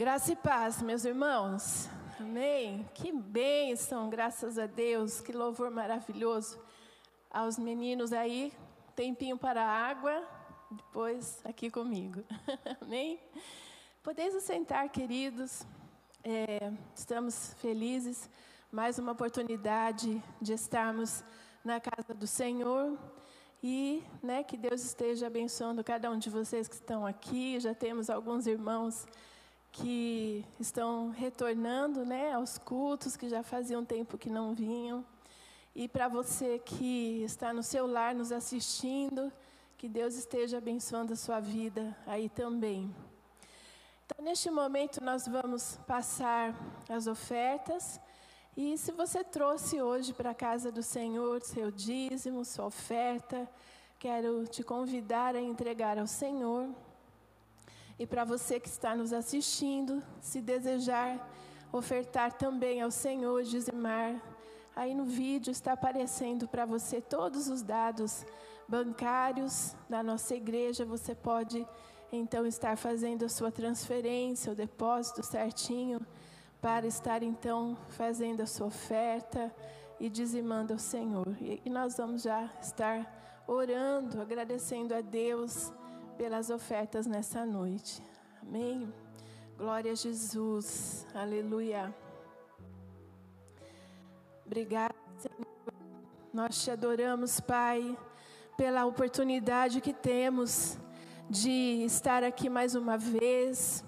Graça e paz, meus irmãos. Amém. Que bênção, graças a Deus. Que louvor maravilhoso. Aos meninos aí, tempinho para a água, depois aqui comigo. Amém. Podeis sentar, queridos. É, estamos felizes. Mais uma oportunidade de estarmos na casa do Senhor. E né, que Deus esteja abençoando cada um de vocês que estão aqui. Já temos alguns irmãos que estão retornando né, aos cultos, que já faziam tempo que não vinham. E para você que está no seu lar nos assistindo, que Deus esteja abençoando a sua vida aí também. Então, neste momento, nós vamos passar as ofertas. E se você trouxe hoje para a casa do Senhor seu dízimo, sua oferta, quero te convidar a entregar ao Senhor. E para você que está nos assistindo, se desejar ofertar também ao Senhor, dizimar, aí no vídeo está aparecendo para você todos os dados bancários da nossa igreja. Você pode então estar fazendo a sua transferência, o depósito certinho, para estar então fazendo a sua oferta e dizimando ao Senhor. E nós vamos já estar orando, agradecendo a Deus pelas ofertas nessa noite. Amém. Glória a Jesus. Aleluia. Obrigada, Senhor. Nós te adoramos, Pai, pela oportunidade que temos de estar aqui mais uma vez.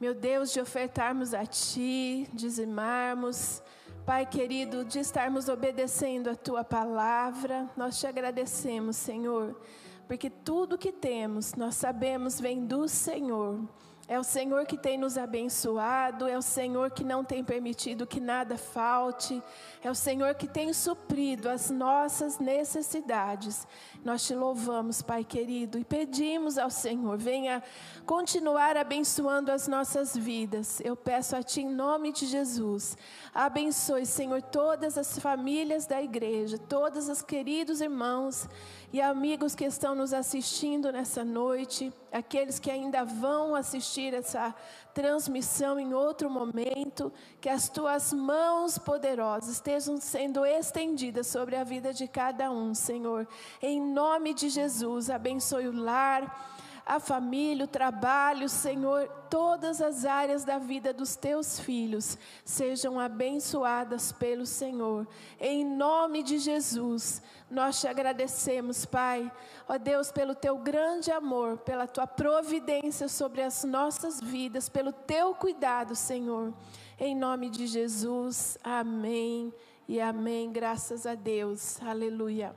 Meu Deus, de ofertarmos a Ti, dizimarmos. Pai querido, de estarmos obedecendo a Tua palavra. Nós te agradecemos, Senhor porque tudo que temos, nós sabemos, vem do Senhor. É o Senhor que tem nos abençoado, é o Senhor que não tem permitido que nada falte, é o Senhor que tem suprido as nossas necessidades. Nós te louvamos, Pai querido, e pedimos ao Senhor, venha continuar abençoando as nossas vidas. Eu peço a Ti em nome de Jesus. Abençoe, Senhor, todas as famílias da igreja, todos os queridos irmãos e amigos que estão nos assistindo nessa noite, aqueles que ainda vão assistir essa transmissão em outro momento, que as tuas mãos poderosas estejam sendo estendidas sobre a vida de cada um, Senhor. Em nome de Jesus, abençoe o lar a família, o trabalho, Senhor, todas as áreas da vida dos teus filhos sejam abençoadas pelo Senhor. Em nome de Jesus, nós te agradecemos, Pai, ó Deus, pelo teu grande amor, pela tua providência sobre as nossas vidas, pelo teu cuidado, Senhor. Em nome de Jesus, amém e amém. Graças a Deus, aleluia.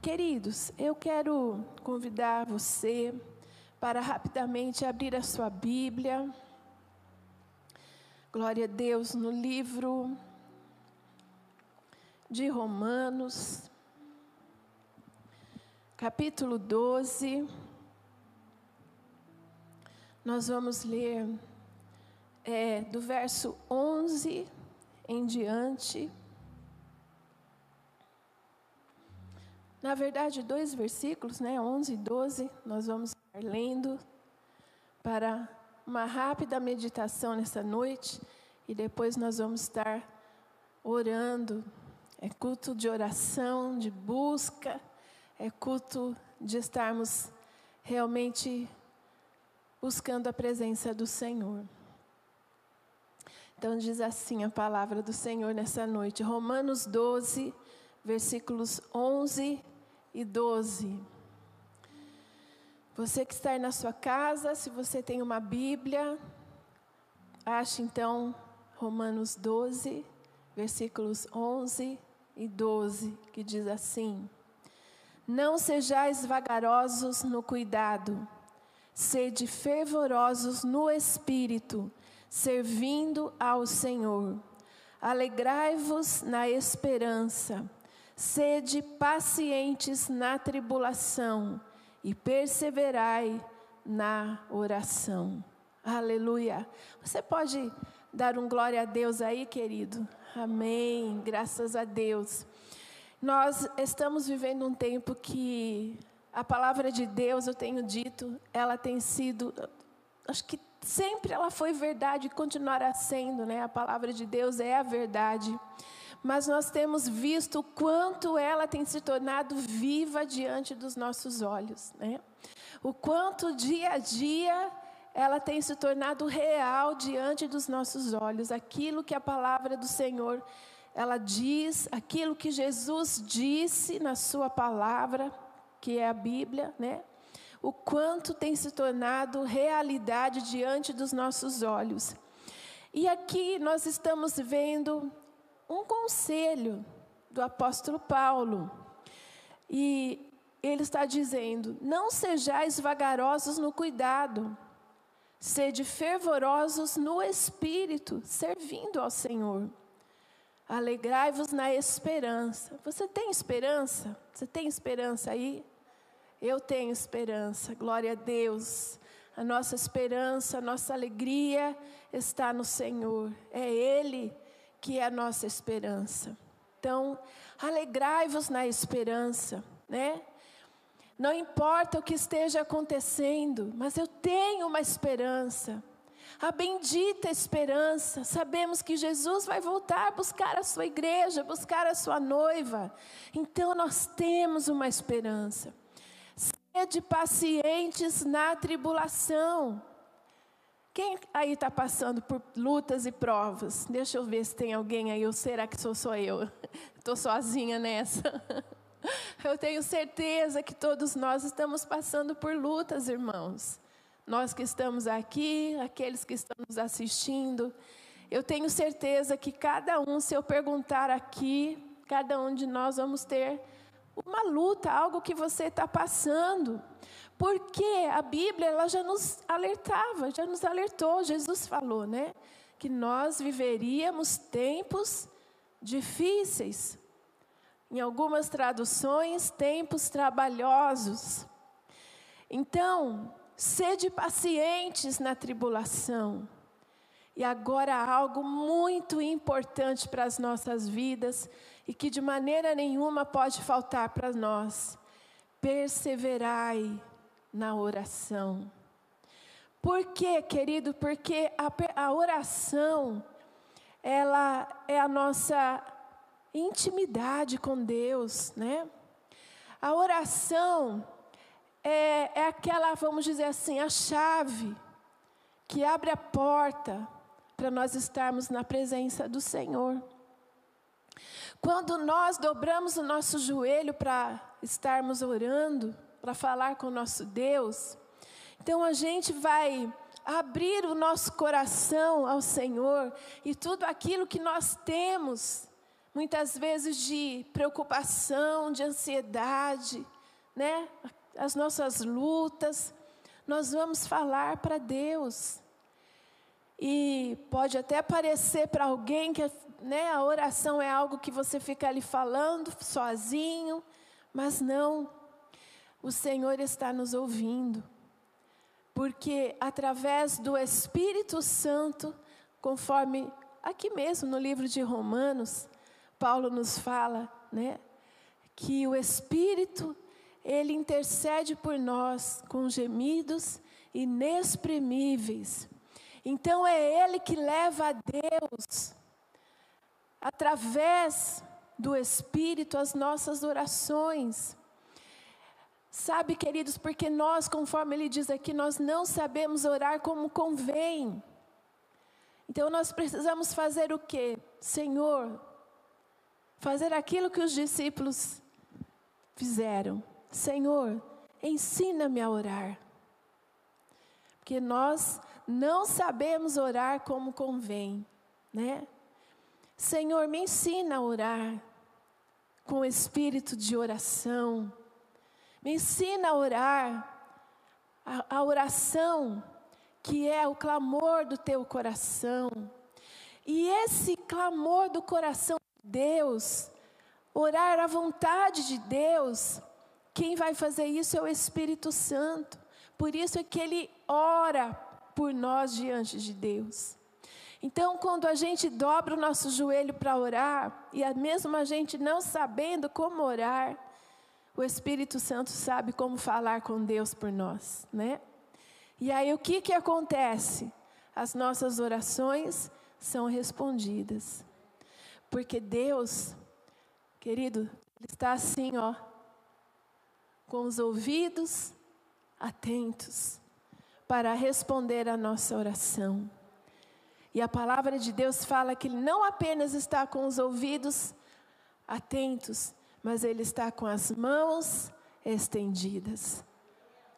Queridos, eu quero convidar você para rapidamente abrir a sua Bíblia. Glória a Deus, no livro de Romanos, capítulo 12. Nós vamos ler é, do verso 11 em diante. Na verdade, dois versículos, né, 11 e 12, nós vamos lendo para uma rápida meditação nessa noite e depois nós vamos estar orando. É culto de oração, de busca, é culto de estarmos realmente buscando a presença do Senhor. Então diz assim a palavra do Senhor nessa noite, Romanos 12, versículos 11 e 12. Você que está aí na sua casa, se você tem uma Bíblia, ache então Romanos 12, versículos 11 e 12, que diz assim: Não sejais vagarosos no cuidado, sede fervorosos no espírito, servindo ao Senhor. Alegrai-vos na esperança Sede pacientes na tribulação e perseverai na oração. Aleluia. Você pode dar um glória a Deus aí, querido? Amém. Graças a Deus. Nós estamos vivendo um tempo que a palavra de Deus, eu tenho dito, ela tem sido, acho que sempre ela foi verdade e continuará sendo, né? A palavra de Deus é a verdade. Mas nós temos visto o quanto ela tem se tornado viva diante dos nossos olhos, né? O quanto dia a dia ela tem se tornado real diante dos nossos olhos, aquilo que a palavra do Senhor ela diz, aquilo que Jesus disse na sua palavra, que é a Bíblia, né? O quanto tem se tornado realidade diante dos nossos olhos. E aqui nós estamos vendo um conselho do apóstolo Paulo. E ele está dizendo: Não sejais vagarosos no cuidado, sede fervorosos no espírito, servindo ao Senhor. Alegrai-vos na esperança. Você tem esperança? Você tem esperança aí? Eu tenho esperança, glória a Deus. A nossa esperança, a nossa alegria está no Senhor. É Ele que é a nossa esperança. Então, alegrai-vos na esperança, né? Não importa o que esteja acontecendo, mas eu tenho uma esperança. A bendita esperança. Sabemos que Jesus vai voltar buscar a sua igreja, buscar a sua noiva. Então nós temos uma esperança. Sede pacientes na tribulação. Quem aí está passando por lutas e provas? Deixa eu ver se tem alguém aí, ou será que sou só eu? Estou sozinha nessa. Eu tenho certeza que todos nós estamos passando por lutas, irmãos. Nós que estamos aqui, aqueles que estão nos assistindo, eu tenho certeza que cada um, se eu perguntar aqui, cada um de nós vamos ter uma luta, algo que você está passando. Porque a Bíblia ela já nos alertava, já nos alertou, Jesus falou, né? Que nós viveríamos tempos difíceis. Em algumas traduções, tempos trabalhosos. Então, sede pacientes na tribulação. E agora algo muito importante para as nossas vidas e que de maneira nenhuma pode faltar para nós. Perseverai na oração. Por quê, querido? Porque a, a oração, ela é a nossa intimidade com Deus, né? A oração é, é aquela, vamos dizer assim, a chave que abre a porta para nós estarmos na presença do Senhor. Quando nós dobramos o nosso joelho para estarmos orando, para falar com o nosso Deus, então a gente vai abrir o nosso coração ao Senhor e tudo aquilo que nós temos, muitas vezes de preocupação, de ansiedade, né? As nossas lutas, nós vamos falar para Deus. E pode até parecer para alguém que né, a oração é algo que você fica ali falando sozinho, mas não. O Senhor está nos ouvindo. Porque através do Espírito Santo, conforme aqui mesmo no livro de Romanos, Paulo nos fala, né, que o Espírito ele intercede por nós com gemidos inexprimíveis. Então é Ele que leva a Deus, através do Espírito, as nossas orações. Sabe, queridos, porque nós, conforme ele diz aqui, nós não sabemos orar como convém. Então nós precisamos fazer o que? Senhor, fazer aquilo que os discípulos fizeram. Senhor, ensina-me a orar. Porque nós não sabemos orar como convém, né? Senhor, me ensina a orar com espírito de oração. Me ensina a orar a, a oração que é o clamor do teu coração. E esse clamor do coração de Deus, orar à vontade de Deus, quem vai fazer isso é o Espírito Santo. Por isso é que ele ora por nós diante de Deus. Então, quando a gente dobra o nosso joelho para orar, e mesmo a gente não sabendo como orar, o Espírito Santo sabe como falar com Deus por nós, né? E aí o que que acontece? As nossas orações são respondidas. Porque Deus, querido, está assim, ó, com os ouvidos atentos para responder a nossa oração. E a palavra de Deus fala que Ele não apenas está com os ouvidos atentos, mas Ele está com as mãos estendidas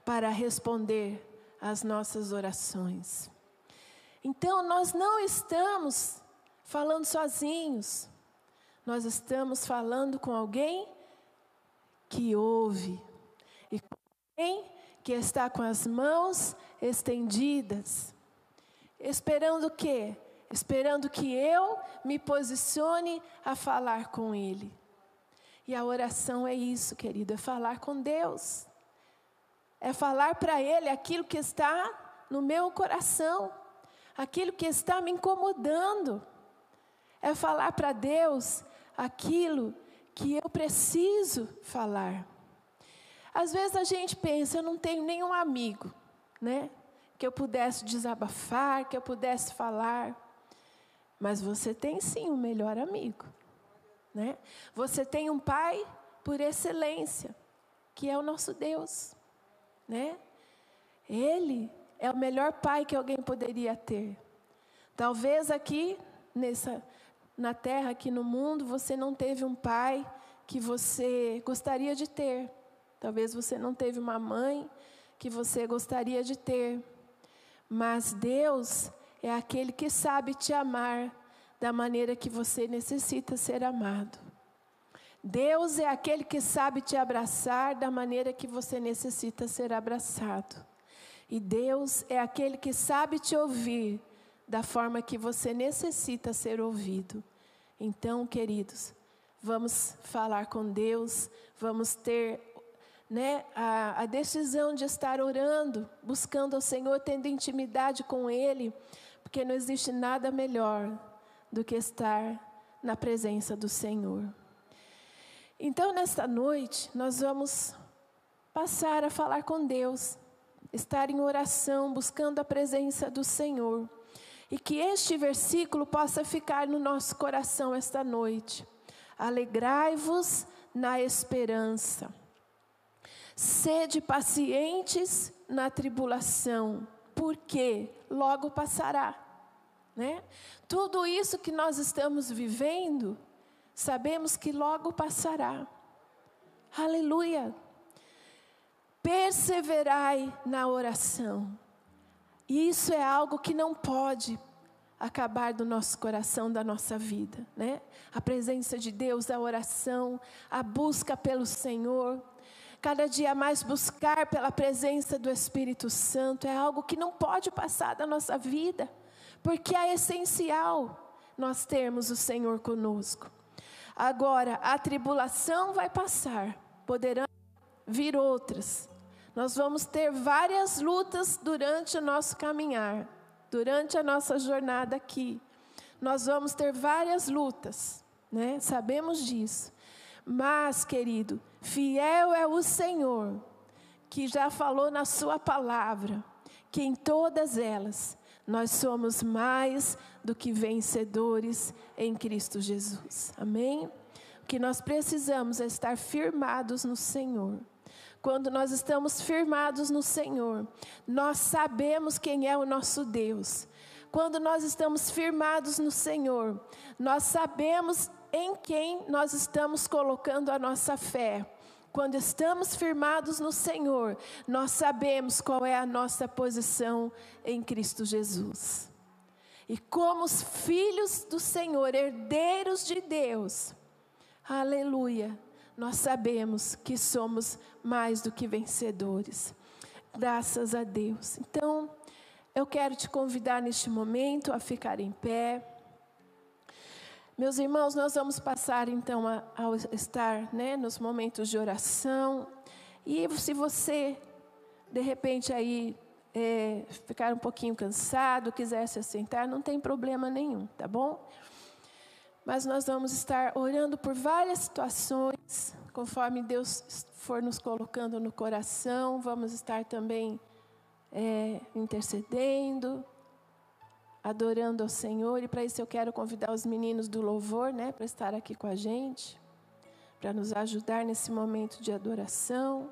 para responder às nossas orações. Então, nós não estamos falando sozinhos, nós estamos falando com alguém que ouve e com alguém que está com as mãos estendidas, esperando o quê? Esperando que eu me posicione a falar com Ele. E a oração é isso, querido, é falar com Deus. É falar para Ele aquilo que está no meu coração, aquilo que está me incomodando. É falar para Deus aquilo que eu preciso falar. Às vezes a gente pensa, eu não tenho nenhum amigo, né? Que eu pudesse desabafar, que eu pudesse falar. Mas você tem sim um melhor amigo, né? Você tem um pai por excelência, que é o nosso Deus, né? Ele é o melhor pai que alguém poderia ter. Talvez aqui nessa na terra, aqui no mundo, você não teve um pai que você gostaria de ter. Talvez você não teve uma mãe que você gostaria de ter. Mas Deus é aquele que sabe te amar da maneira que você necessita ser amado. Deus é aquele que sabe te abraçar da maneira que você necessita ser abraçado. E Deus é aquele que sabe te ouvir da forma que você necessita ser ouvido. Então, queridos, vamos falar com Deus, vamos ter né, a, a decisão de estar orando, buscando ao Senhor, tendo intimidade com Ele, porque não existe nada melhor do que estar na presença do Senhor. Então, nesta noite, nós vamos passar a falar com Deus, estar em oração, buscando a presença do Senhor. E que este versículo possa ficar no nosso coração esta noite. Alegrai-vos na esperança. Sede pacientes na tribulação, porque logo passará. Né? Tudo isso que nós estamos vivendo, sabemos que logo passará. Aleluia. Perseverai na oração. E isso é algo que não pode acabar do nosso coração, da nossa vida, né? A presença de Deus, a oração, a busca pelo Senhor, cada dia mais buscar pela presença do Espírito Santo é algo que não pode passar da nossa vida, porque é essencial nós termos o Senhor conosco. Agora, a tribulação vai passar, poderão vir outras. Nós vamos ter várias lutas durante o nosso caminhar, durante a nossa jornada aqui. Nós vamos ter várias lutas, né? Sabemos disso. Mas, querido, fiel é o Senhor, que já falou na Sua palavra, que em todas elas nós somos mais do que vencedores em Cristo Jesus. Amém? O que nós precisamos é estar firmados no Senhor. Quando nós estamos firmados no Senhor, nós sabemos quem é o nosso Deus. Quando nós estamos firmados no Senhor, nós sabemos em quem nós estamos colocando a nossa fé. Quando estamos firmados no Senhor, nós sabemos qual é a nossa posição em Cristo Jesus. E como os filhos do Senhor, herdeiros de Deus, aleluia, nós sabemos que somos mais do que vencedores. Graças a Deus. Então, eu quero te convidar neste momento a ficar em pé. Meus irmãos, nós vamos passar então a, a estar né, nos momentos de oração. E se você, de repente, aí é, ficar um pouquinho cansado, quiser se assentar, não tem problema nenhum, tá bom? Mas nós vamos estar orando por várias situações, conforme Deus for nos colocando no coração. Vamos estar também é, intercedendo, adorando ao Senhor. E para isso eu quero convidar os meninos do louvor, né, para estar aqui com a gente, para nos ajudar nesse momento de adoração.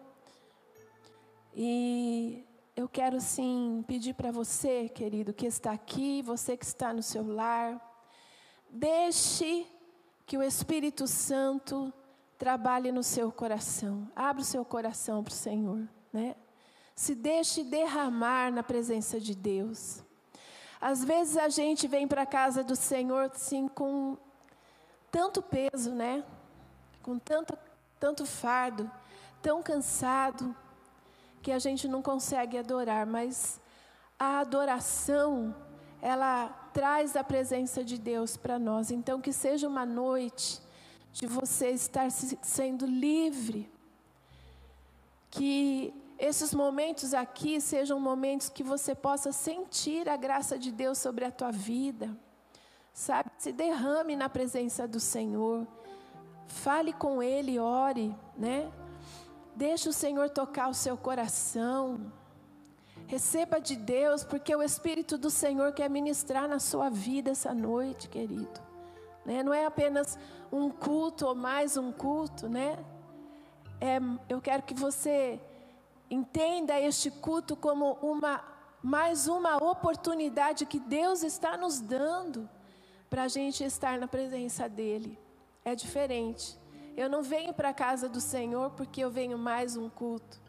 E eu quero sim pedir para você, querido, que está aqui, você que está no seu lar, deixe que o Espírito Santo trabalhe no seu coração. Abra o seu coração para o Senhor, né? Se deixe derramar na presença de Deus. Às vezes a gente vem para a casa do Senhor assim com tanto peso, né? Com tanto, tanto fardo, tão cansado, que a gente não consegue adorar, mas a adoração, ela traz a presença de Deus para nós. Então, que seja uma noite de você estar sendo livre. Que esses momentos aqui sejam momentos que você possa sentir a graça de Deus sobre a tua vida. Sabe, se derrame na presença do Senhor. Fale com ele, ore, né? Deixe o Senhor tocar o seu coração. Receba de Deus, porque o Espírito do Senhor quer ministrar na sua vida essa noite, querido. Né? Não é apenas um culto ou mais um culto, né? É, eu quero que você Entenda este culto como uma mais uma oportunidade que Deus está nos dando para a gente estar na presença dEle. É diferente. Eu não venho para a casa do Senhor porque eu venho mais um culto.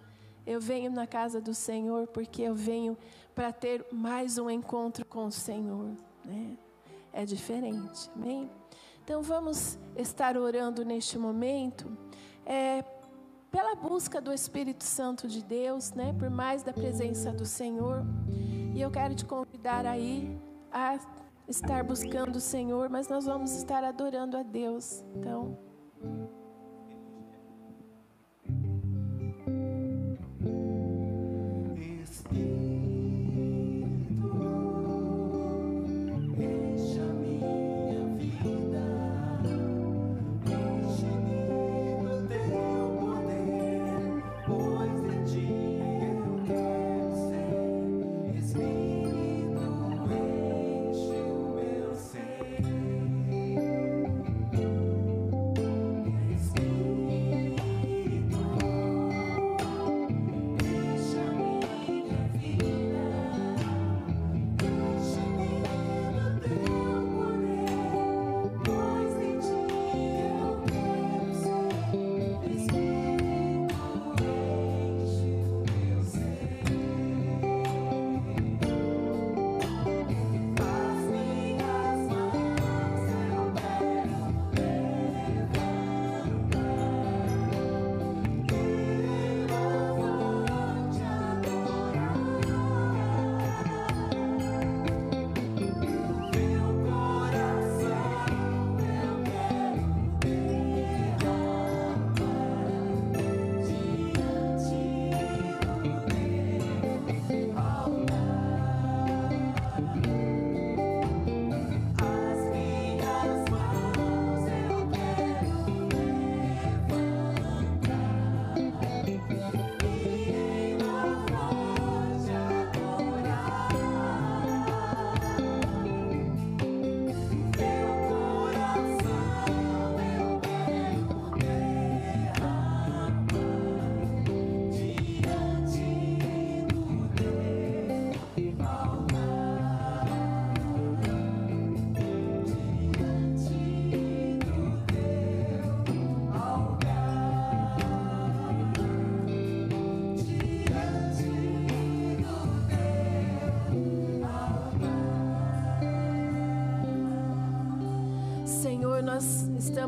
Eu venho na casa do Senhor porque eu venho para ter mais um encontro com o Senhor. Né? É diferente. Amém? Então vamos estar orando neste momento. É, pela busca do Espírito Santo de Deus, né? Por mais da presença do Senhor. E eu quero te convidar aí a estar buscando o Senhor, mas nós vamos estar adorando a Deus. Então,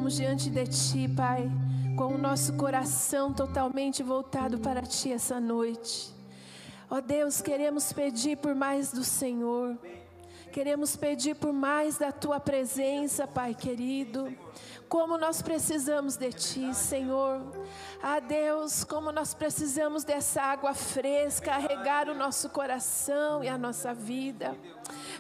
estamos diante de Ti, Pai, com o nosso coração totalmente voltado para Ti essa noite. Ó Deus, queremos pedir por mais do Senhor. Queremos pedir por mais da tua presença, Pai querido. Como nós precisamos de ti, Senhor. Ah, Deus, como nós precisamos dessa água fresca, regar o nosso coração e a nossa vida.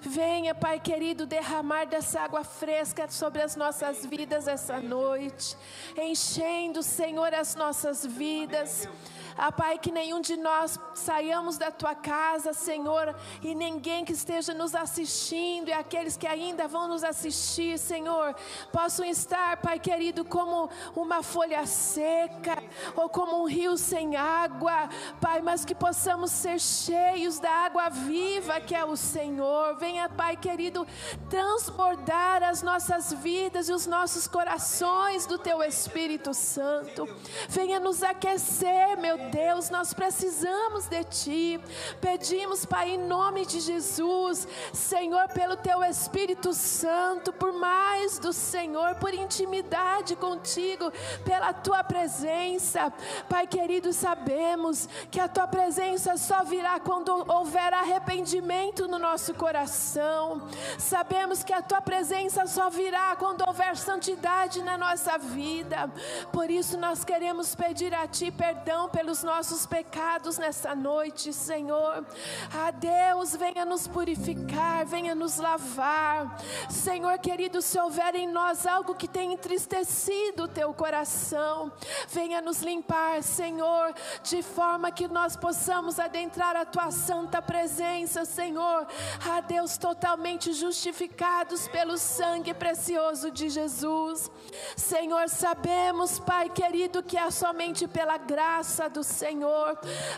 Venha, Pai querido, derramar dessa água fresca sobre as nossas vidas essa noite, enchendo, Senhor, as nossas vidas. Ah, Pai, que nenhum de nós saiamos da tua casa, Senhor, e ninguém que esteja nos assistindo e aqueles que ainda vão nos assistir, Senhor, possam estar, Pai querido, como uma folha seca ou como um rio sem água, Pai, mas que possamos ser cheios da água viva que é o Senhor. Venha, Pai querido, transbordar as nossas vidas e os nossos corações do teu Espírito Santo. Venha nos aquecer, meu Deus, nós precisamos de Ti. Pedimos, Pai, em nome de Jesus, Senhor, pelo Teu Espírito Santo, por mais do Senhor, por intimidade contigo, pela Tua presença. Pai querido, sabemos que a Tua presença só virá quando houver arrependimento no nosso coração. Sabemos que a Tua presença só virá quando houver santidade na nossa vida. Por isso nós queremos pedir a Ti perdão pelos nossos pecados nessa noite, Senhor. Ah, Deus, venha nos purificar, venha nos lavar. Senhor querido, se houver em nós algo que tem entristecido o Teu coração, venha nos limpar, Senhor, de forma que nós possamos adentrar a Tua santa presença, Senhor. Ah, Deus, totalmente justificados pelo sangue precioso de Jesus. Senhor, sabemos, Pai querido, que é somente pela graça do Senhor.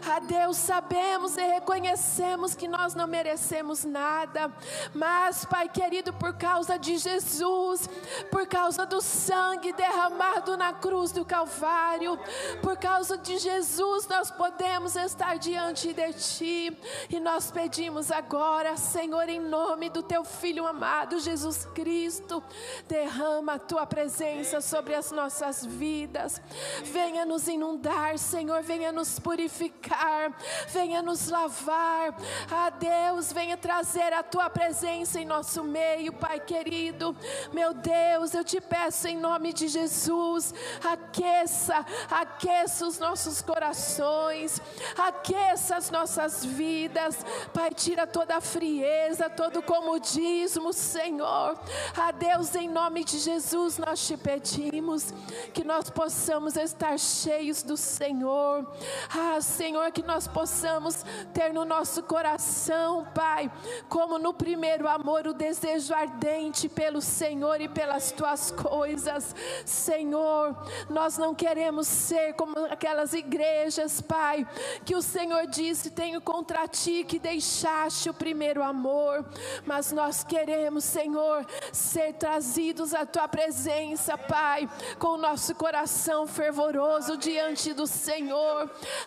A Deus sabemos e reconhecemos que nós não merecemos nada, mas, Pai querido, por causa de Jesus, por causa do sangue derramado na cruz do Calvário, por causa de Jesus, nós podemos estar diante de Ti. E nós pedimos agora, Senhor, em nome do Teu Filho amado Jesus Cristo, derrama a Tua presença sobre as nossas vidas, venha nos inundar, Senhor, venha nos purificar, venha nos lavar. Ah, Deus, venha trazer a tua presença em nosso meio, Pai querido. Meu Deus, eu te peço em nome de Jesus, aqueça, aqueça os nossos corações, aqueça as nossas vidas. Pai, tira toda a frieza, todo o comodismo, Senhor. Ah, Deus, em nome de Jesus, nós te pedimos que nós possamos estar cheios do Senhor. Ah, Senhor, que nós possamos ter no nosso coração, Pai, como no primeiro amor, o desejo ardente pelo Senhor e pelas tuas coisas. Senhor, nós não queremos ser como aquelas igrejas, Pai, que o Senhor disse: Tenho contra ti que deixaste o primeiro amor, mas nós queremos, Senhor, ser trazidos à tua presença, Pai, com o nosso coração fervoroso diante do Senhor.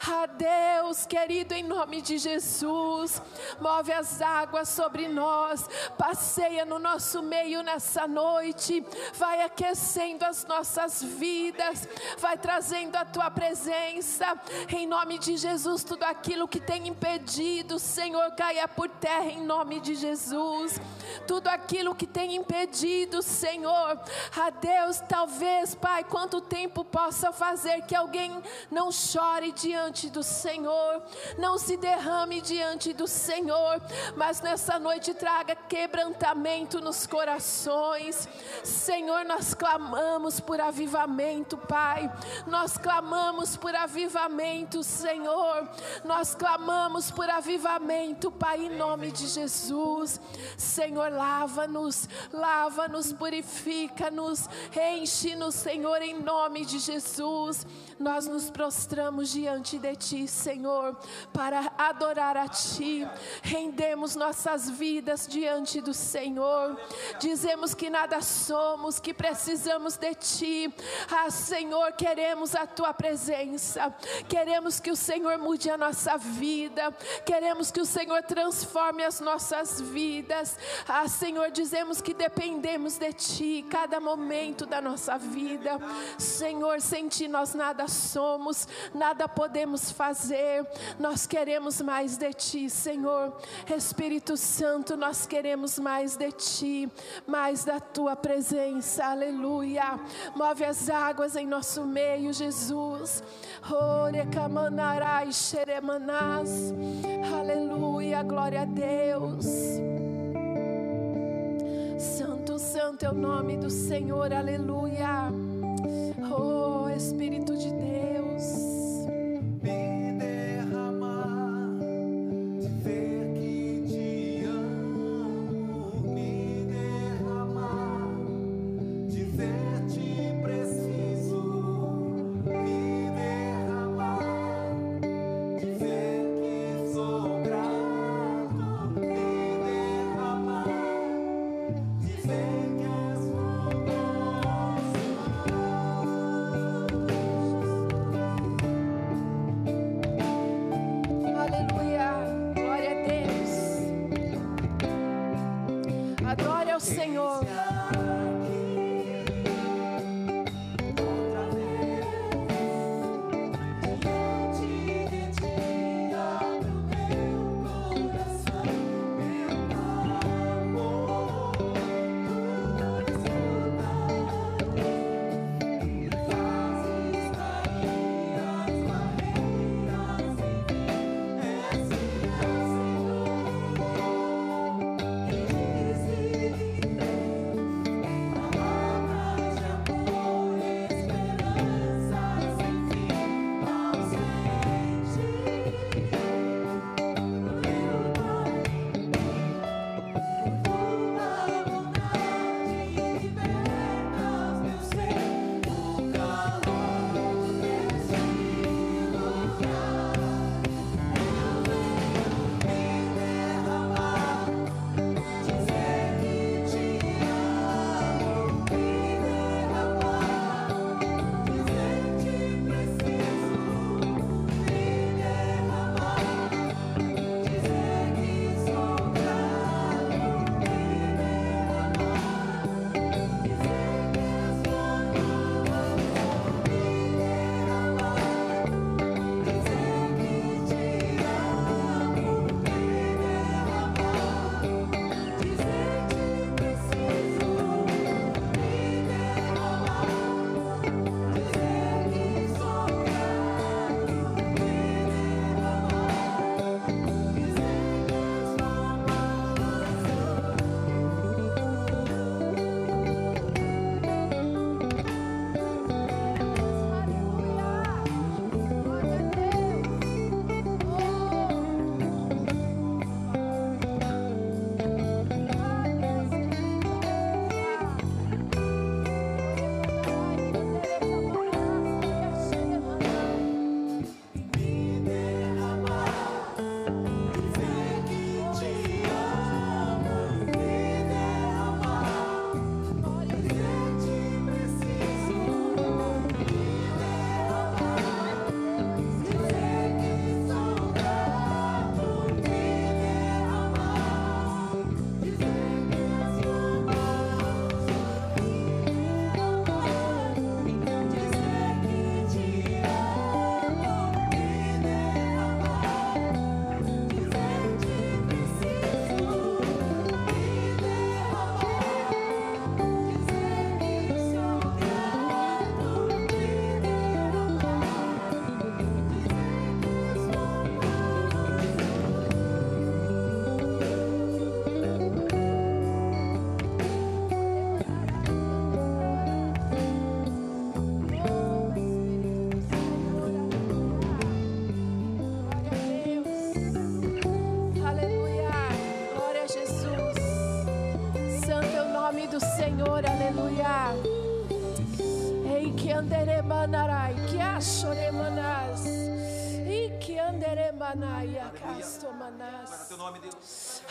Ah, Deus querido, em nome de Jesus, move as águas sobre nós, passeia no nosso meio nessa noite, vai aquecendo as nossas vidas, vai trazendo a tua presença, em nome de Jesus, tudo aquilo que tem impedido, Senhor, caia por terra, em nome de Jesus, tudo aquilo que tem impedido, Senhor, a Deus, talvez, Pai, quanto tempo possa fazer que alguém não chore diante do Senhor, não se derrame diante do Senhor, mas nessa noite traga quebrantamento nos corações. Senhor, nós clamamos por avivamento, Pai. Nós clamamos por avivamento, Senhor. Nós clamamos por avivamento, Pai, em nome de Jesus. Senhor, lava-nos, lava-nos, purifica-nos, enche-nos, Senhor, em nome de Jesus. Nós nos prostramos diante de Ti, Senhor, para adorar a Ti. Rendemos nossas vidas diante do Senhor. Dizemos que nada somos, que precisamos de Ti. Ah, Senhor, queremos a Tua presença. Queremos que o Senhor mude a nossa vida. Queremos que o Senhor transforme as nossas vidas. Ah, Senhor, dizemos que dependemos de Ti cada momento da nossa vida. Senhor, sem Ti nós nada somos, nada podemos fazer. Nós queremos mais de Ti, Senhor. Espírito Santo, nós queremos mais de Ti, mais da Tua presença. Aleluia. Move as águas em nosso meio, Jesus. Aleluia. Glória a Deus. Santo, santo é o nome do Senhor. Aleluia. Oh, Espírito de Deus.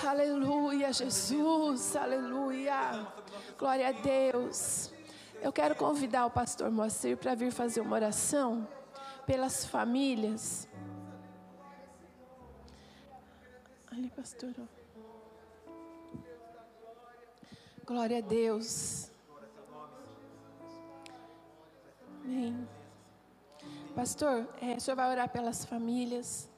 Aleluia, Jesus, aleluia. Glória a Deus. Eu quero convidar o pastor Moacir para vir fazer uma oração pelas famílias. Ali, pastor. Glória a Deus. Amém. Pastor, é, o senhor vai orar pelas famílias,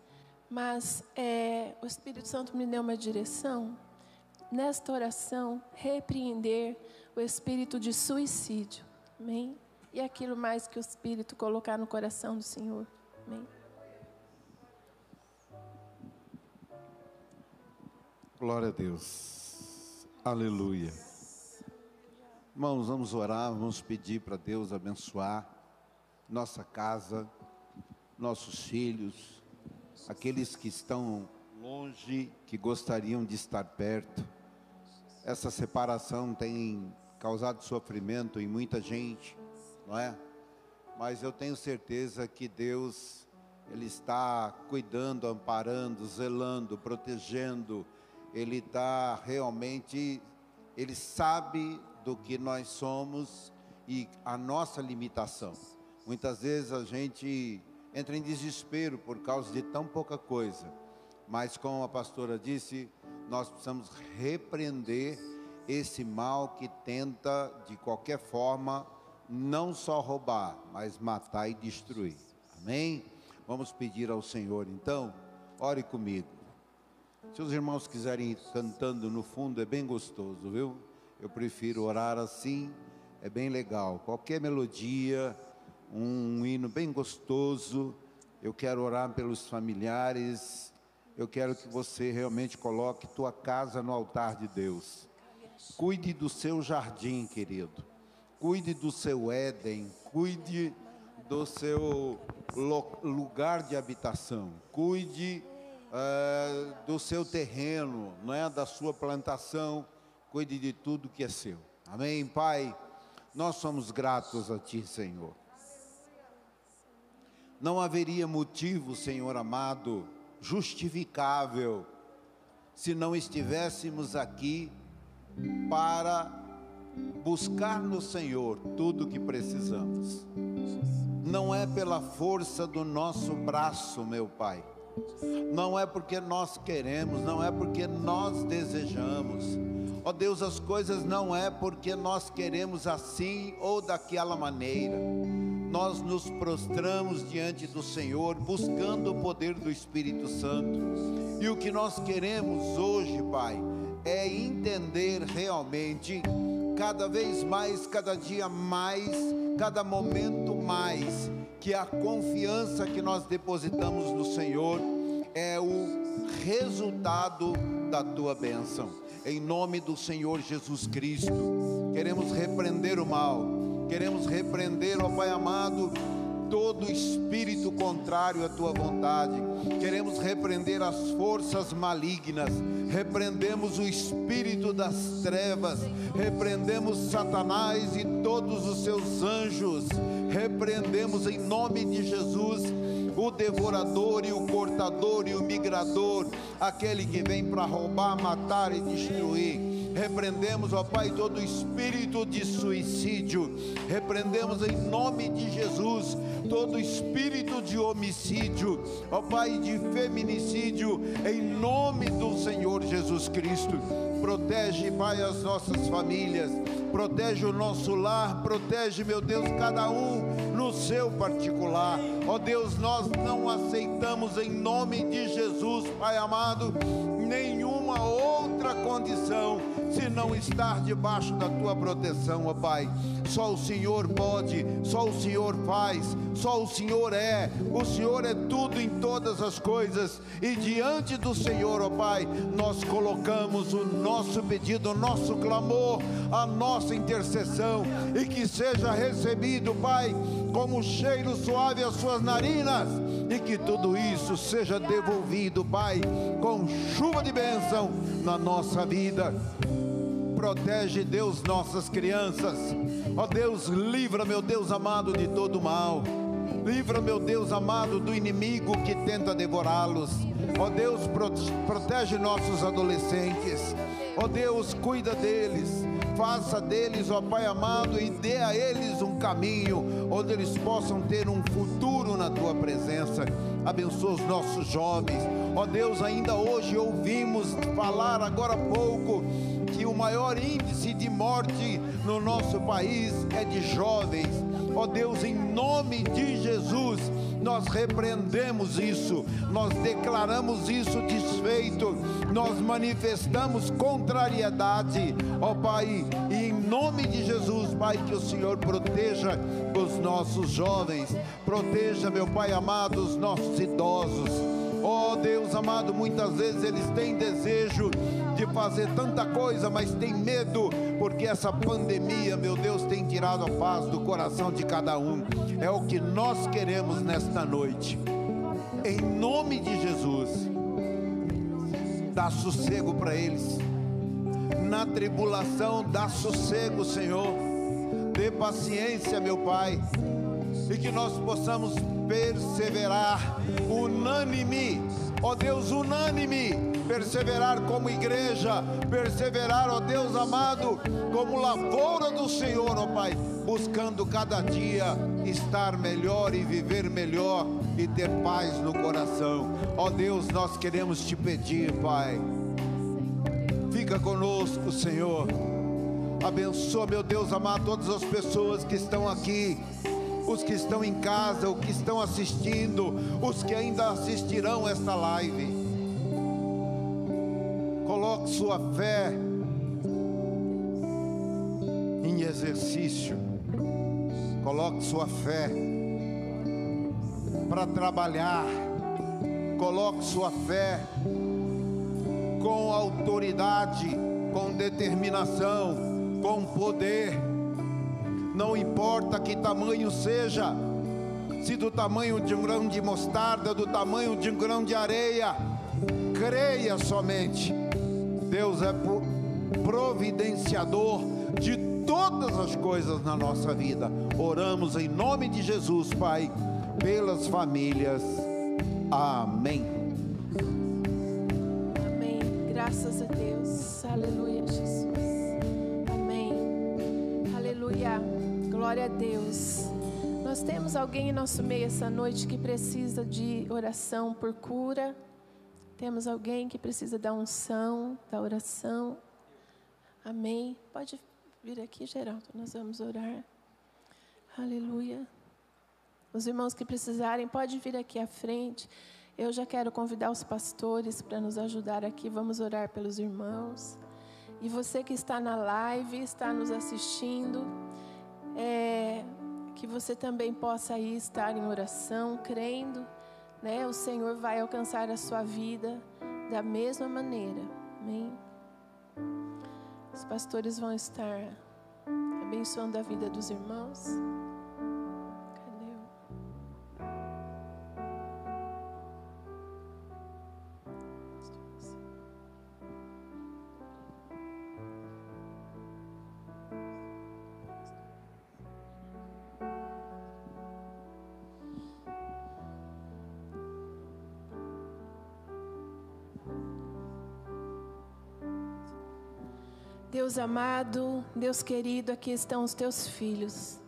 mas é, o Espírito Santo me deu uma direção, nesta oração, repreender o espírito de suicídio. Amém? E aquilo mais que o Espírito colocar no coração do Senhor. Amém? Glória a Deus. Aleluia. Irmãos, vamos orar, vamos pedir para Deus abençoar nossa casa, nossos filhos, aqueles que estão longe, que gostariam de estar perto. Essa separação tem causado sofrimento em muita gente, não é? Mas eu tenho certeza que Deus ele está cuidando, amparando, zelando, protegendo. Ele está realmente, ele sabe do que nós somos e a nossa limitação. Muitas vezes a gente entra em desespero por causa de tão pouca coisa, Mas como a pastora disse, nós precisamos repreender esse mal que tenta de qualquer forma não só roubar, mas matar e destruir. Amém? Vamos pedir ao Senhor então, ore comigo. Se os irmãos quiserem ir cantando no fundo, é bem gostoso, viu? Eu prefiro orar assim, é bem legal. Qualquer melodia, um hino bem gostoso. Eu quero orar pelos familiares. Eu quero que você realmente coloque tua casa no altar de Deus. Cuide do seu jardim, querido. Cuide do seu Éden. Cuide do seu lugar de habitação. Cuide uh, do seu terreno, não é? da sua plantação. Cuide de tudo que é seu. Amém, Pai? Nós somos gratos a Ti, Senhor. Não haveria motivo, Senhor amado, justificável, se não estivéssemos aqui para buscar no Senhor tudo o que precisamos. Não é pela força do nosso braço, meu Pai. Não é porque nós queremos, não é porque nós desejamos. Ó oh Deus, as coisas não é porque nós queremos assim ou daquela maneira nós nos prostramos diante do Senhor, buscando o poder do Espírito Santo. E o que nós queremos hoje, Pai, é entender realmente, cada vez mais, cada dia mais, cada momento mais, que a confiança que nós depositamos no Senhor é o resultado da tua bênção. Em nome do Senhor Jesus Cristo, queremos repreender o mal Queremos repreender, ó Pai amado, todo espírito contrário à tua vontade. Queremos repreender as forças malignas. Repreendemos o espírito das trevas. Repreendemos Satanás e todos os seus anjos. Repreendemos em nome de Jesus o devorador e o cortador e o migrador, aquele que vem para roubar, matar e destruir Repreendemos, ó Pai, todo espírito de suicídio. Repreendemos em nome de Jesus todo espírito de homicídio, ó Pai, de feminicídio, em nome do Senhor Jesus Cristo. Protege, Pai, as nossas famílias, protege o nosso lar, protege, meu Deus, cada um no seu particular. Ó Deus, nós não aceitamos em nome de Jesus, Pai amado, nenhuma outra condição se não estar debaixo da tua proteção, ó Pai. Só o Senhor pode, só o Senhor faz, só o Senhor é. O Senhor é tudo em todas as coisas. E diante do Senhor, ó Pai, nós colocamos o nosso pedido, o nosso clamor, a nossa intercessão e que seja recebido, Pai, como cheiro suave às suas narinas e que tudo isso seja devolvido, Pai, com chuva de bênção na nossa vida. Protege, Deus, nossas crianças. Ó Deus, livra, meu Deus amado, de todo mal. Livra, meu Deus amado, do inimigo que tenta devorá-los. Ó Deus, protege nossos adolescentes. Ó Deus, cuida deles. Faça deles, ó Pai amado, e dê a eles um caminho onde eles possam ter um futuro na tua presença. Abençoa os nossos jovens. Ó Deus, ainda hoje ouvimos falar agora há pouco maior índice de morte no nosso país é de jovens. Ó oh Deus, em nome de Jesus, nós repreendemos isso, nós declaramos isso desfeito, nós manifestamos contrariedade, ó oh, Pai, e em nome de Jesus, Pai, que o Senhor proteja os nossos jovens, proteja, meu Pai amado, os nossos idosos. Ó oh, Deus amado, muitas vezes eles têm desejo de fazer tanta coisa, mas tem medo, porque essa pandemia, meu Deus, tem tirado a paz do coração de cada um. É o que nós queremos nesta noite. Em nome de Jesus, dá sossego para eles. Na tribulação, dá sossego, Senhor. Dê paciência, meu Pai. E que nós possamos perseverar unânime ó Deus, unânime, perseverar como igreja, perseverar, ó Deus amado, como lavoura do Senhor, ó Pai, buscando cada dia estar melhor e viver melhor e ter paz no coração. Ó Deus, nós queremos te pedir, Pai, fica conosco, Senhor. Abençoa, meu Deus amado, todas as pessoas que estão aqui os que estão em casa, os que estão assistindo, os que ainda assistirão esta live. Coloque sua fé em exercício. Coloque sua fé para trabalhar. Coloque sua fé com autoridade, com determinação, com poder não importa que tamanho seja, se do tamanho de um grão de mostarda, do tamanho de um grão de areia, creia somente. Deus é providenciador de todas as coisas na nossa vida. Oramos em nome de Jesus, Pai, pelas famílias. Amém. Amém. Graças a Deus. Aleluia, Glória a Deus. Nós temos alguém em nosso meio essa noite que precisa de oração por cura. Temos alguém que precisa da unção, da oração. Amém. Pode vir aqui, Geraldo, nós vamos orar. Aleluia. Os irmãos que precisarem, pode vir aqui à frente. Eu já quero convidar os pastores para nos ajudar aqui. Vamos orar pelos irmãos. E você que está na live, está nos assistindo, é, que você também possa aí estar em oração, crendo, né? O Senhor vai alcançar a sua vida da mesma maneira. Amém. Os pastores vão estar abençoando a vida dos irmãos. Deus amado, Deus querido, aqui estão os teus filhos.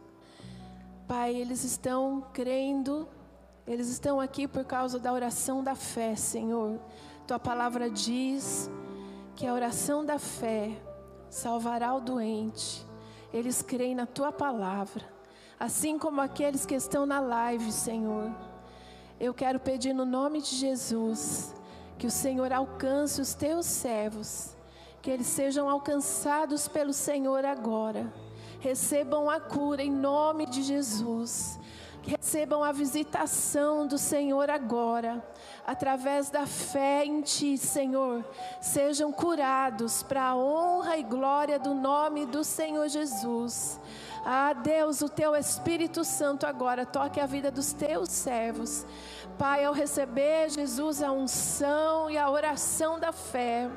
Pai, eles estão crendo, eles estão aqui por causa da oração da fé, Senhor. Tua palavra diz que a oração da fé salvará o doente. Eles creem na tua palavra, assim como aqueles que estão na live, Senhor. Eu quero pedir no nome de Jesus que o Senhor alcance os teus servos que eles sejam alcançados pelo Senhor agora. Recebam a cura em nome de Jesus. Recebam a visitação do Senhor agora, através da fé em Ti, Senhor. Sejam curados para a honra e glória do nome do Senhor Jesus. Ah, Deus, o Teu Espírito Santo agora toque a vida dos Teus servos. Pai, ao receber, Jesus, a unção e a oração da fé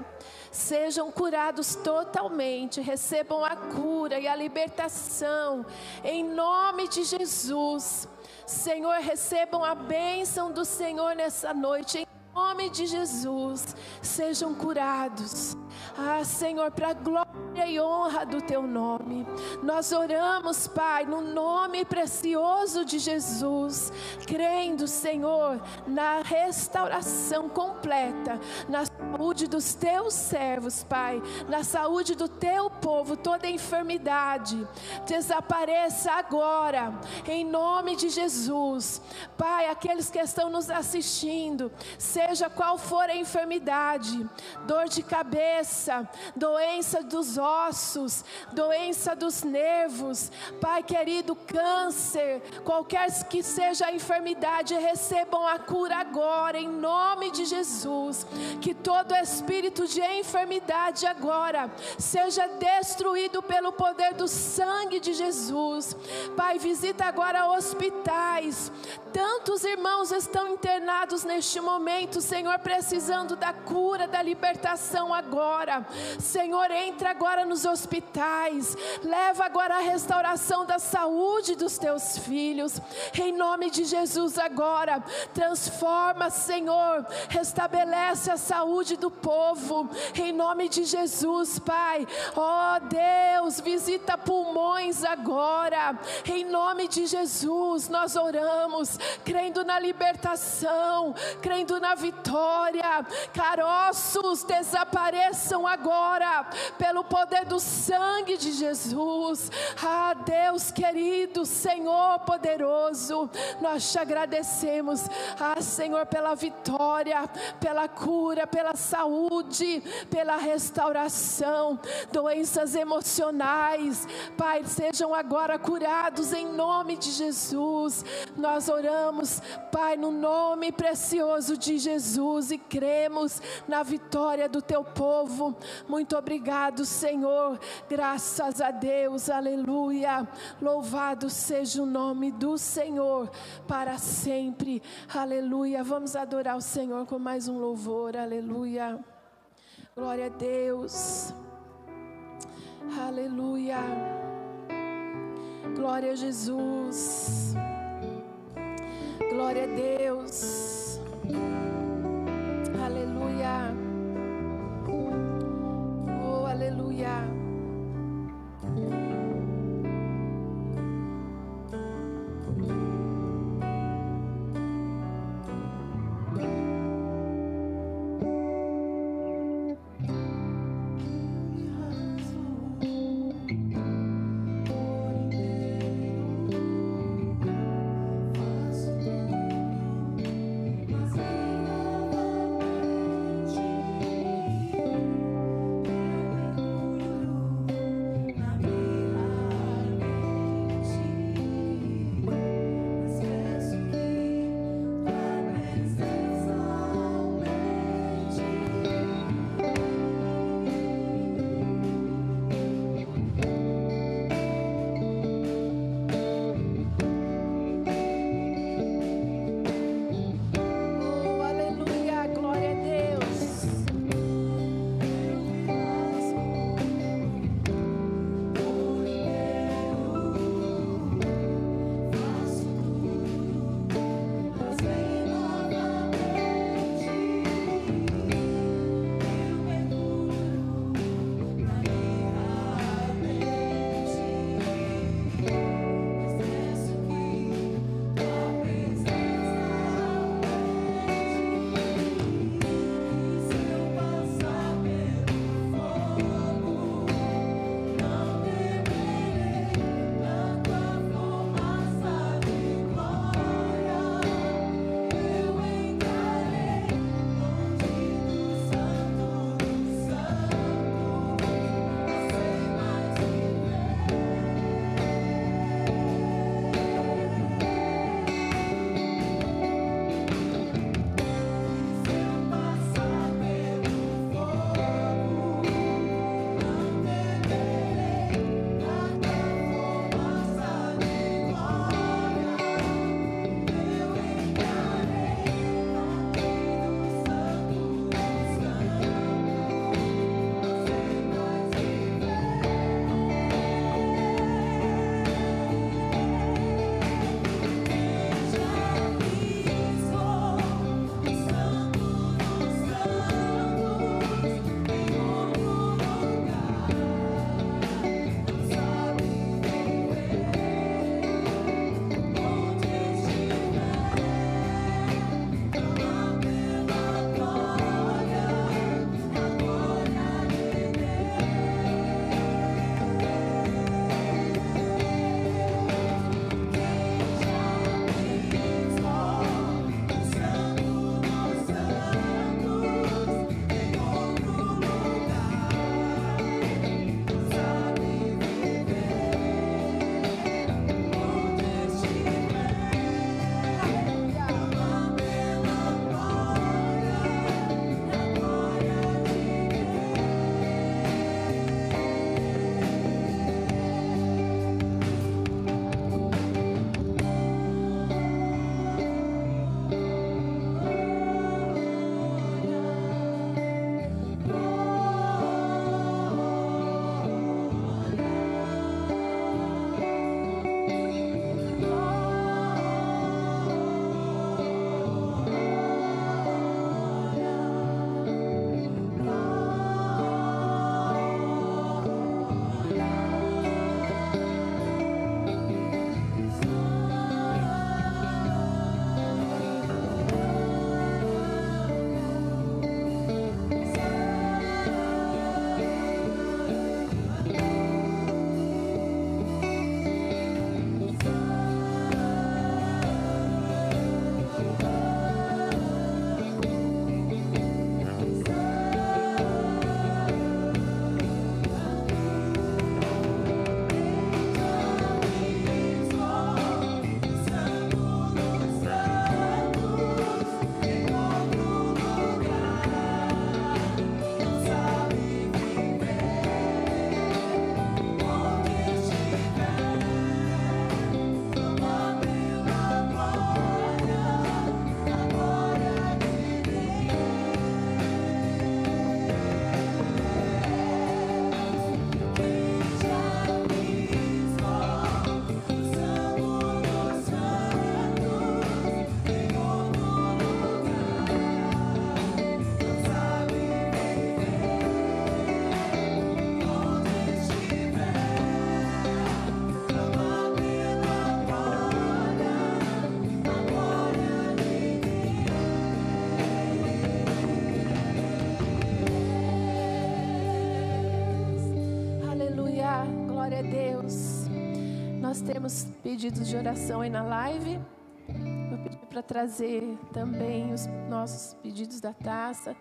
sejam curados totalmente, recebam a cura e a libertação, em nome de Jesus. Senhor, recebam a bênção do Senhor nessa noite, em nome de Jesus, sejam curados. Ah, Senhor, para glória e honra do teu nome. Nós oramos, Pai, no nome precioso de Jesus, crendo, Senhor, na restauração completa, na saúde dos teus servos, Pai, na saúde do teu povo, toda enfermidade desapareça agora, em nome de Jesus. Pai, aqueles que estão nos assistindo, seja qual for a enfermidade, dor de cabeça, doença dos ossos, doença dos nervos, Pai querido, câncer, qualquer que seja a enfermidade, recebam a cura agora, em nome de Jesus. Que todo espírito de enfermidade agora seja destruído pelo poder do sangue de Jesus. Pai, visita agora hospitais. Tantos irmãos estão internados neste momento, Senhor, precisando da cura, da libertação agora. Senhor, entra agora nos hospitais. Leva agora a restauração da saúde dos teus filhos. Em nome de Jesus agora, transforma, Senhor, restabelece a saúde do povo. Em nome de Jesus, Pai. Ó oh, Deus, visita pulmões agora. Em nome de Jesus, nós oramos, crendo na libertação, crendo na vitória. Caroços desapareçam agora pelo poder do sangue de Jesus. Ah, Deus querido, Senhor poderoso, nós te agradecemos. Ah, Senhor, pela vitória, pela cura, pela saúde, pela restauração, doenças emocionais, Pai, sejam agora curados em nome de Jesus. Nós oramos, Pai, no nome precioso de Jesus e cremos na vitória do teu povo. Muito obrigado, Senhor. Graças a Deus. Aleluia. Louvado seja o nome do Senhor para sempre. Aleluia. Vamos adorar o Senhor com mais um louvor. Aleluia. Glória a Deus. Aleluia. Glória a Jesus. Glória a Deus. Pedidos de oração aí na live. Vou pedir para trazer também os nossos pedidos da taça.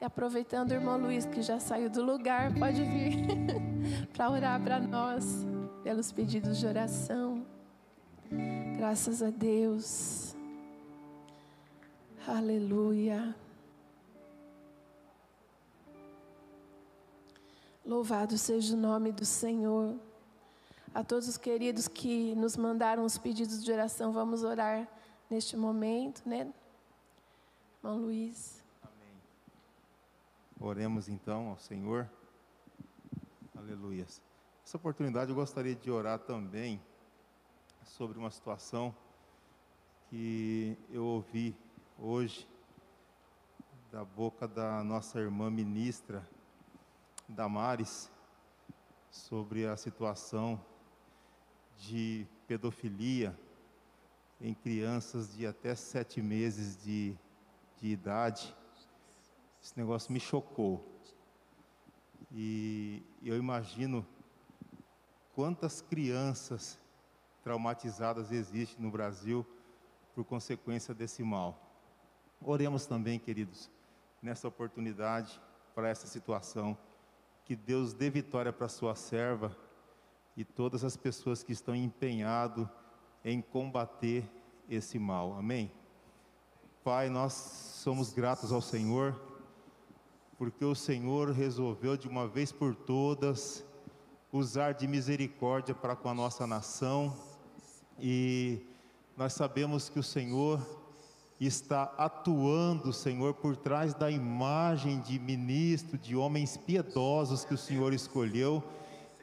E aproveitando o irmão Luiz, que já saiu do lugar, pode vir para orar para nós pelos pedidos de oração. Graças a Deus. Aleluia. Louvado seja o nome do Senhor. A todos os queridos que nos mandaram os pedidos de oração, vamos orar neste momento, né? Irmão Luiz. Oremos então ao Senhor. Aleluia. Essa oportunidade eu gostaria de orar também sobre uma situação que eu ouvi hoje da boca da nossa irmã ministra Damares sobre a situação de pedofilia em crianças de até sete meses de, de idade esse negócio me chocou. E eu imagino quantas crianças traumatizadas existem no Brasil por consequência desse mal. Oremos também, queridos, nessa oportunidade, para essa situação, que Deus dê vitória para a sua serva e todas as pessoas que estão empenhados em combater esse mal. Amém? Pai, nós somos gratos ao Senhor porque o Senhor resolveu de uma vez por todas usar de misericórdia para com a nossa nação e nós sabemos que o Senhor está atuando, Senhor, por trás da imagem de ministro, de homens piedosos que o Senhor escolheu,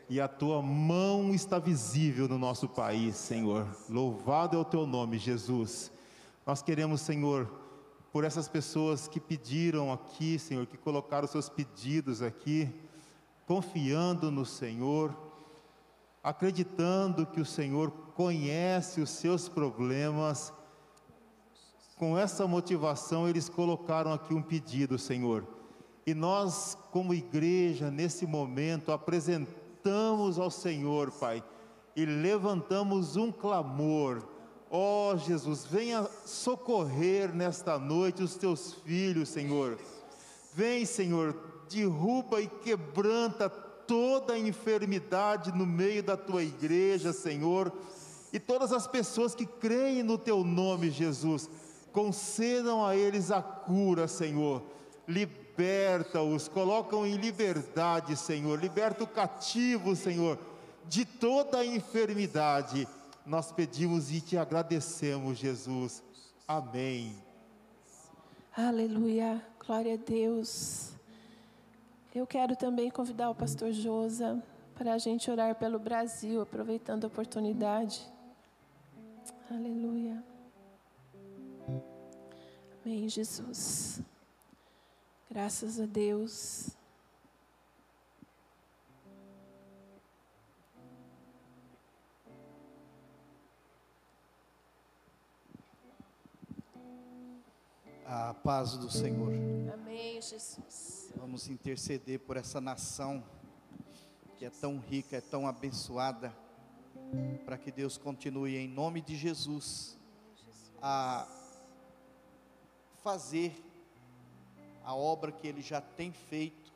e a tua mão está visível no nosso país, Senhor. Louvado é o teu nome, Jesus. Nós queremos, Senhor, por essas pessoas que pediram aqui, Senhor, que colocaram seus pedidos aqui, confiando no Senhor, acreditando que o Senhor conhece os seus problemas. Com essa motivação, eles colocaram aqui um pedido, Senhor. E nós, como igreja, nesse momento, apresentamos ao Senhor, Pai, e levantamos um clamor Ó oh, Jesus, venha socorrer nesta noite os teus filhos, Senhor. Vem, Senhor, derruba e quebranta toda a enfermidade no meio da tua igreja, Senhor. E todas as pessoas que creem no teu nome, Jesus, concedam a eles a cura, Senhor. Liberta-os, colocam em liberdade, Senhor. Liberta o cativo, Senhor, de toda a enfermidade nós pedimos e te agradecemos, Jesus. Amém. Aleluia. Glória a Deus. Eu quero também convidar o pastor Josa para a gente orar pelo Brasil, aproveitando a oportunidade. Aleluia. Amém, Jesus. Graças a Deus. A paz do Senhor. Amém, Jesus. Vamos interceder por essa nação que é tão rica, é tão abençoada, para que Deus continue em nome de Jesus a fazer a obra que ele já tem feito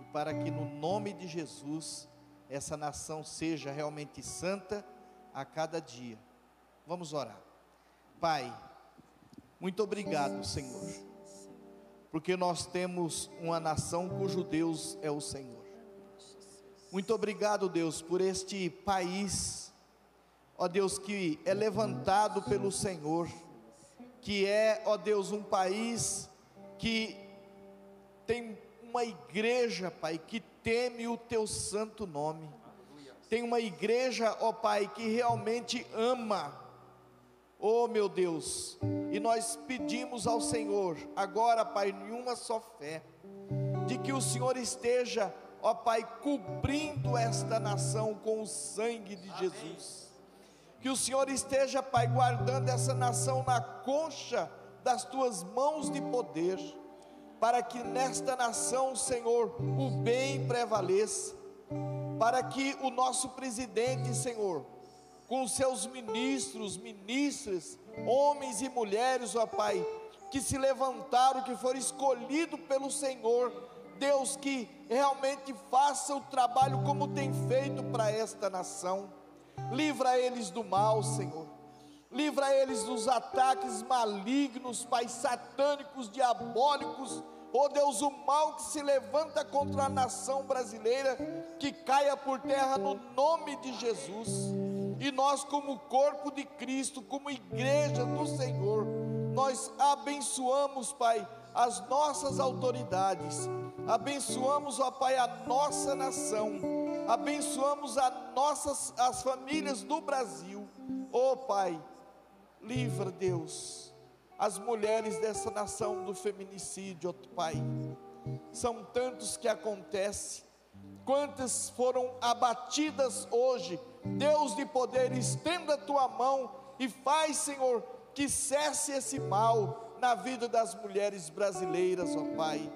e para que no nome de Jesus essa nação seja realmente santa a cada dia. Vamos orar. Pai, muito obrigado, Senhor, porque nós temos uma nação cujo Deus é o Senhor. Muito obrigado, Deus, por este país, ó Deus, que é levantado pelo Senhor, que é, ó Deus, um país que tem uma igreja, Pai, que teme o teu santo nome. Tem uma igreja, ó Pai, que realmente ama Oh meu Deus, e nós pedimos ao Senhor, agora, Pai, em uma só fé, de que o Senhor esteja, ó Pai, cobrindo esta nação com o sangue de Jesus. Que o Senhor esteja, Pai, guardando essa nação na concha das tuas mãos de poder, para que nesta nação, Senhor, o bem prevaleça, para que o nosso presidente, Senhor, com seus ministros, ministras, homens e mulheres, ó Pai, que se levantaram, que foram escolhidos pelo Senhor, Deus, que realmente faça o trabalho como tem feito para esta nação. Livra eles do mal, Senhor. Livra eles dos ataques malignos, Pai, satânicos, diabólicos. Oh Deus, o mal que se levanta contra a nação brasileira, que caia por terra no nome de Jesus. E nós, como corpo de Cristo, como igreja do Senhor, nós abençoamos, Pai, as nossas autoridades, abençoamos, ó Pai, a nossa nação, abençoamos a nossas, as famílias do Brasil, ó Pai, livra Deus, as mulheres dessa nação do feminicídio, ó Pai, são tantos que acontecem, quantas foram abatidas hoje, Deus de poder, estenda a tua mão e faz, Senhor, que cesse esse mal, na vida das mulheres brasileiras, ó Pai.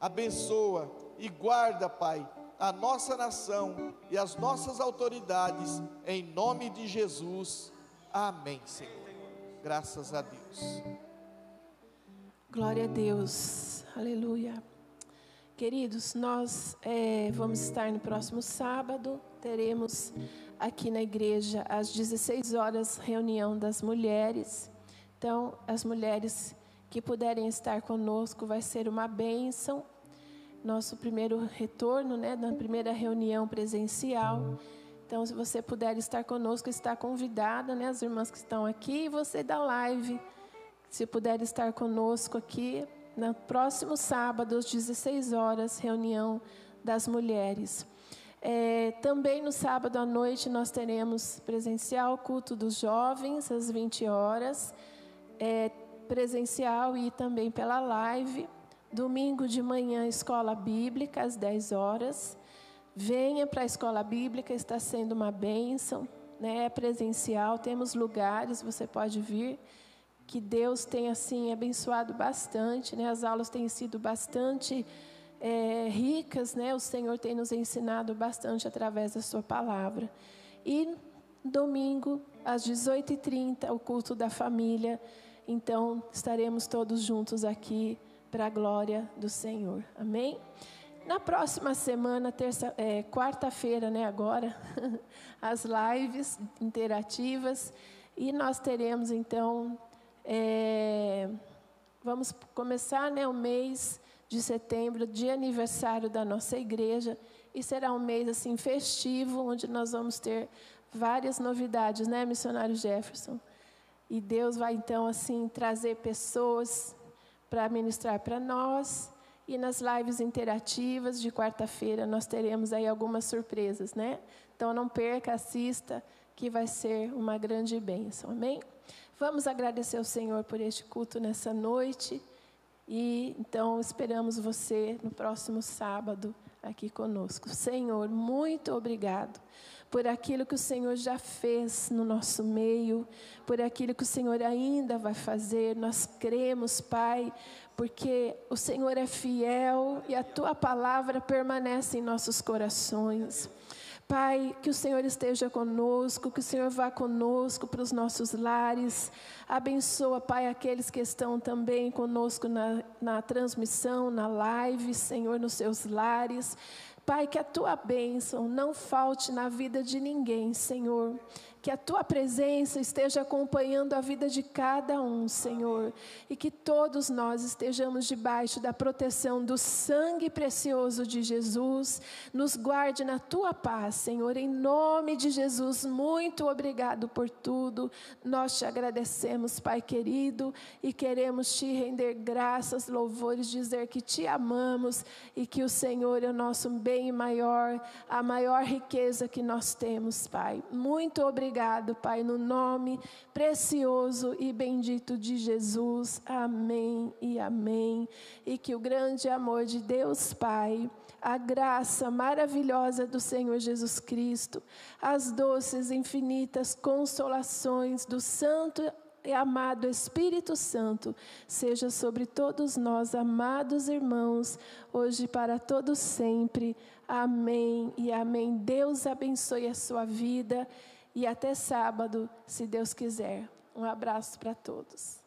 Abençoa e guarda, Pai, a nossa nação e as nossas autoridades, em nome de Jesus. Amém, Senhor. Graças a Deus. Glória a Deus, aleluia. Queridos, nós é, vamos estar no próximo sábado, teremos aqui na igreja às 16 horas reunião das mulheres. Então, as mulheres que puderem estar conosco vai ser uma bênção. Nosso primeiro retorno, né, na primeira reunião presencial. Então, se você puder estar conosco, está convidada, né, as irmãs que estão aqui e você da live, se puder estar conosco aqui, no próximo sábado, às 16 horas, reunião das mulheres. É, também no sábado à noite nós teremos presencial culto dos jovens às 20 horas. É, presencial e também pela live. Domingo de manhã, escola bíblica, às 10 horas. Venha para a escola bíblica, está sendo uma bênção, né? é presencial, temos lugares, você pode vir. Que Deus tem, assim, abençoado bastante, né? as aulas têm sido bastante é, ricas, né? o Senhor tem nos ensinado bastante através da Sua palavra. E domingo, às 18h30, o culto da família. Então, estaremos todos juntos aqui para a glória do Senhor. Amém? Na próxima semana, terça, é, quarta-feira, né, agora, as lives interativas. E nós teremos, então, é, vamos começar né, o mês de setembro, de aniversário da nossa igreja. E será um mês, assim, festivo, onde nós vamos ter várias novidades, né, missionário Jefferson? E Deus vai então assim trazer pessoas para ministrar para nós. E nas lives interativas de quarta-feira nós teremos aí algumas surpresas, né? Então não perca, assista, que vai ser uma grande bênção. Amém? Vamos agradecer ao Senhor por este culto nessa noite. E então esperamos você no próximo sábado aqui conosco. Senhor, muito obrigado por aquilo que o Senhor já fez no nosso meio, por aquilo que o Senhor ainda vai fazer. Nós cremos, Pai, porque o Senhor é fiel e a tua palavra permanece em nossos corações. Pai, que o Senhor esteja conosco, que o Senhor vá conosco para os nossos lares. Abençoa, Pai, aqueles que estão também conosco na, na transmissão, na live, Senhor, nos seus lares. Pai, que a tua bênção não falte na vida de ninguém, Senhor que a tua presença esteja acompanhando a vida de cada um, Senhor, e que todos nós estejamos debaixo da proteção do sangue precioso de Jesus. Nos guarde na tua paz, Senhor, em nome de Jesus. Muito obrigado por tudo. Nós te agradecemos, Pai querido, e queremos te render graças, louvores, dizer que te amamos e que o Senhor é o nosso bem maior, a maior riqueza que nós temos, Pai. Muito obrigado obrigado, Pai, no nome precioso e bendito de Jesus. Amém e amém. E que o grande amor de Deus, Pai, a graça maravilhosa do Senhor Jesus Cristo, as doces infinitas consolações do Santo e amado Espírito Santo, seja sobre todos nós, amados irmãos, hoje para todos sempre. Amém e amém. Deus abençoe a sua vida e até sábado, se Deus quiser. Um abraço para todos.